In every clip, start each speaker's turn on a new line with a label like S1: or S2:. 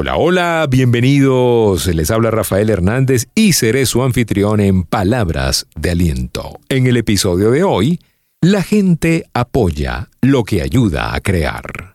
S1: Hola, hola, bienvenidos. Les habla Rafael Hernández y seré su anfitrión en Palabras de Aliento. En el episodio de hoy, la gente apoya lo que ayuda a crear.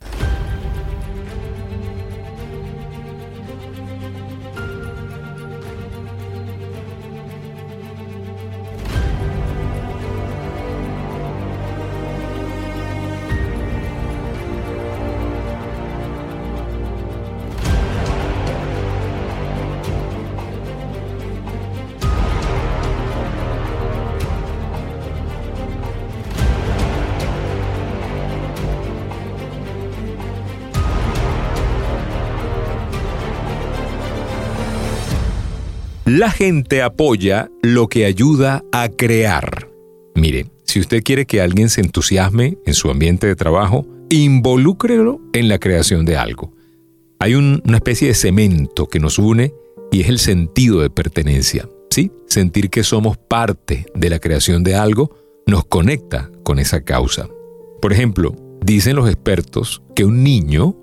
S1: La gente apoya lo que ayuda a crear. Mire, si usted quiere que alguien se entusiasme en su ambiente de trabajo, involúcrelo en la creación de algo. Hay una especie de cemento que nos une y es el sentido de pertenencia. ¿sí? Sentir que somos parte de la creación de algo nos conecta con esa causa. Por ejemplo, dicen los expertos que un niño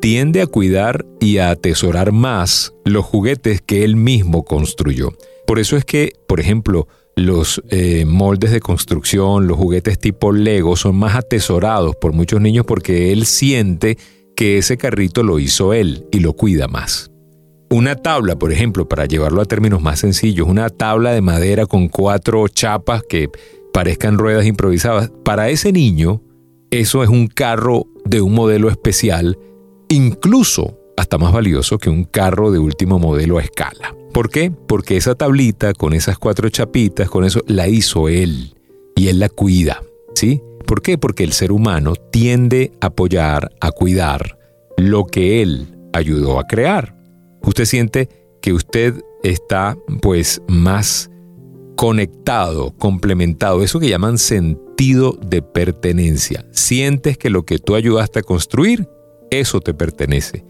S1: tiende a cuidar y a atesorar más los juguetes que él mismo construyó. Por eso es que, por ejemplo, los eh, moldes de construcción, los juguetes tipo Lego son más atesorados por muchos niños porque él siente que ese carrito lo hizo él y lo cuida más. Una tabla, por ejemplo, para llevarlo a términos más sencillos, una tabla de madera con cuatro chapas que parezcan ruedas improvisadas, para ese niño eso es un carro de un modelo especial incluso hasta más valioso que un carro de último modelo a escala. ¿Por qué? Porque esa tablita con esas cuatro chapitas, con eso, la hizo él y él la cuida, ¿sí? ¿Por qué? Porque el ser humano tiende a apoyar, a cuidar lo que él ayudó a crear. Usted siente que usted está pues más conectado, complementado, eso que llaman sentido de pertenencia. Sientes que lo que tú ayudaste a construir eso te pertenece.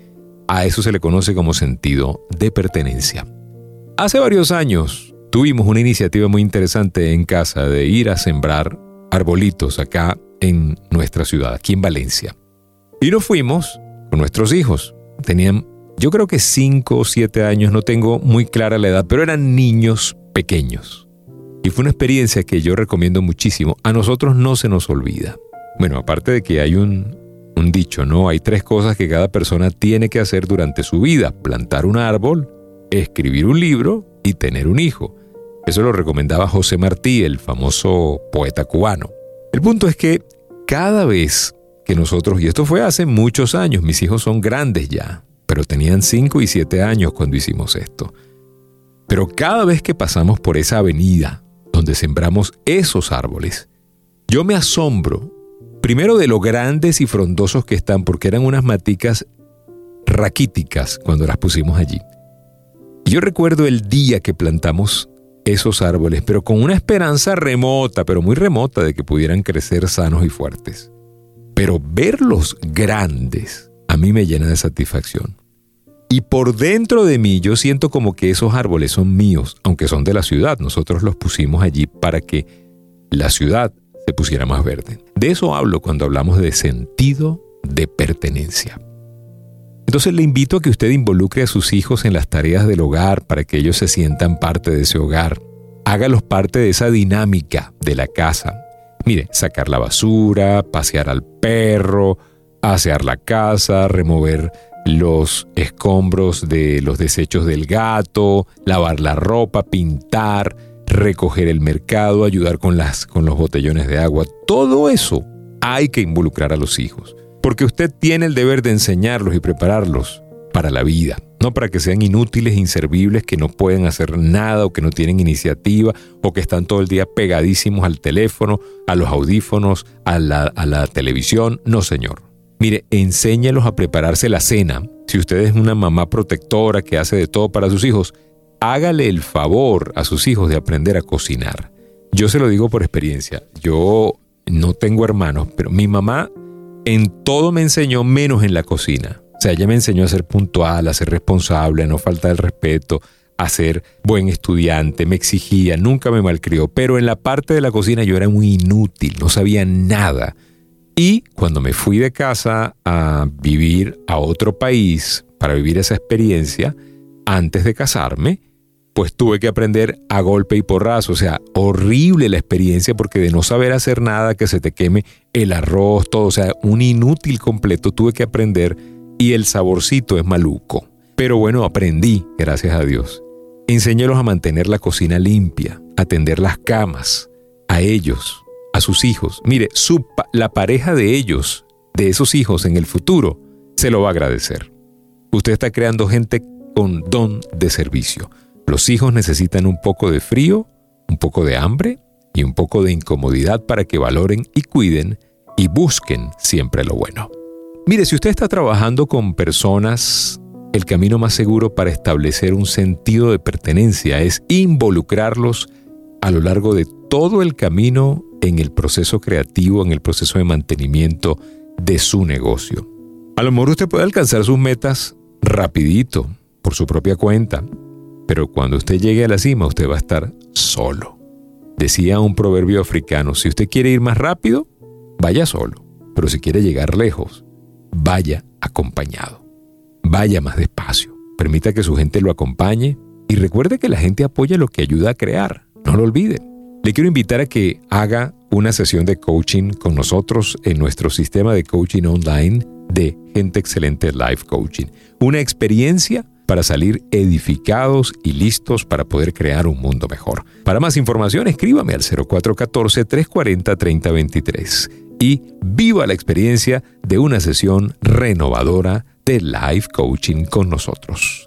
S1: A eso se le conoce como sentido de pertenencia. Hace varios años tuvimos una iniciativa muy interesante en casa de ir a sembrar arbolitos acá en nuestra ciudad, aquí en Valencia. Y nos fuimos con nuestros hijos. Tenían, yo creo que 5 o 7 años, no tengo muy clara la edad, pero eran niños pequeños. Y fue una experiencia que yo recomiendo muchísimo. A nosotros no se nos olvida. Bueno, aparte de que hay un, un dicho, ¿no? Hay tres cosas que cada persona tiene que hacer durante su vida. Plantar un árbol, escribir un libro y tener un hijo. Eso lo recomendaba José Martí, el famoso poeta cubano. El punto es que cada vez que nosotros, y esto fue hace muchos años, mis hijos son grandes ya, pero tenían 5 y 7 años cuando hicimos esto. Pero cada vez que pasamos por esa avenida donde sembramos esos árboles, yo me asombro Primero de lo grandes y frondosos que están, porque eran unas maticas raquíticas cuando las pusimos allí. Yo recuerdo el día que plantamos esos árboles, pero con una esperanza remota, pero muy remota, de que pudieran crecer sanos y fuertes. Pero verlos grandes a mí me llena de satisfacción. Y por dentro de mí yo siento como que esos árboles son míos, aunque son de la ciudad. Nosotros los pusimos allí para que la ciudad se pusiera más verde. De eso hablo cuando hablamos de sentido de pertenencia. Entonces le invito a que usted involucre a sus hijos en las tareas del hogar para que ellos se sientan parte de ese hogar. Hágalos parte de esa dinámica de la casa. Mire, sacar la basura, pasear al perro, asear la casa, remover los escombros de los desechos del gato, lavar la ropa, pintar, recoger el mercado, ayudar con, las, con los botellones de agua. Todo eso hay que involucrar a los hijos, porque usted tiene el deber de enseñarlos y prepararlos para la vida, no para que sean inútiles, inservibles, que no pueden hacer nada o que no tienen iniciativa o que están todo el día pegadísimos al teléfono, a los audífonos, a la, a la televisión. No, señor. Mire, enséñalos a prepararse la cena. Si usted es una mamá protectora que hace de todo para sus hijos, hágale el favor a sus hijos de aprender a cocinar. Yo se lo digo por experiencia. Yo no tengo hermanos, pero mi mamá en todo me enseñó menos en la cocina. O sea, ella me enseñó a ser puntual, a ser responsable, a no faltar el respeto, a ser buen estudiante, me exigía, nunca me malcrió, pero en la parte de la cocina yo era muy inútil, no sabía nada. Y cuando me fui de casa a vivir a otro país, para vivir esa experiencia antes de casarme, pues tuve que aprender a golpe y porrazo. O sea, horrible la experiencia porque de no saber hacer nada, que se te queme el arroz, todo, o sea, un inútil completo, tuve que aprender y el saborcito es maluco. Pero bueno, aprendí, gracias a Dios. Enséñelos a mantener la cocina limpia, a tender las camas, a ellos, a sus hijos. Mire, la pareja de ellos, de esos hijos en el futuro, se lo va a agradecer. Usted está creando gente con don de servicio. Los hijos necesitan un poco de frío, un poco de hambre y un poco de incomodidad para que valoren y cuiden y busquen siempre lo bueno. Mire, si usted está trabajando con personas, el camino más seguro para establecer un sentido de pertenencia es involucrarlos a lo largo de todo el camino en el proceso creativo, en el proceso de mantenimiento de su negocio. A lo mejor usted puede alcanzar sus metas rapidito, por su propia cuenta, pero cuando usted llegue a la cima usted va a estar solo. Decía un proverbio africano, si usted quiere ir más rápido, vaya solo, pero si quiere llegar lejos, vaya acompañado. Vaya más despacio, permita que su gente lo acompañe y recuerde que la gente apoya lo que ayuda a crear, no lo olvide. Le quiero invitar a que haga una sesión de coaching con nosotros en nuestro sistema de coaching online de Gente Excelente Life Coaching. Una experiencia para salir edificados y listos para poder crear un mundo mejor. Para más información, escríbame al 0414-340-3023 y viva la experiencia de una sesión renovadora de Life Coaching con nosotros.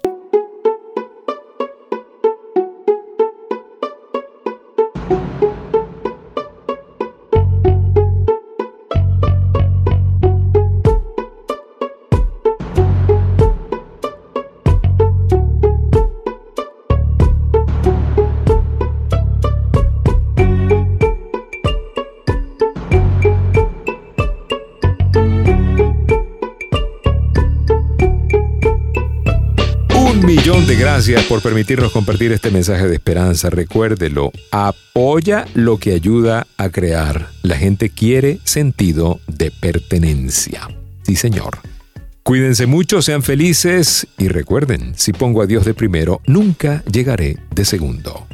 S1: Gracias por permitirnos compartir este mensaje de esperanza. Recuérdelo, apoya lo que ayuda a crear. La gente quiere sentido de pertenencia. Sí, señor. Cuídense mucho, sean felices y recuerden, si pongo a Dios de primero, nunca llegaré de segundo.